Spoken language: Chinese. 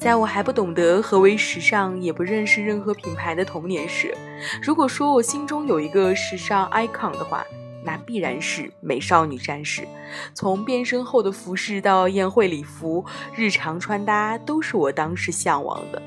在我还不懂得何为时尚也不认识任何品牌的童年时如果说我心中有一个时尚 icon 的话那必然是美少女战士。从变身后的服饰到宴会礼服日常穿搭都是我当时向往的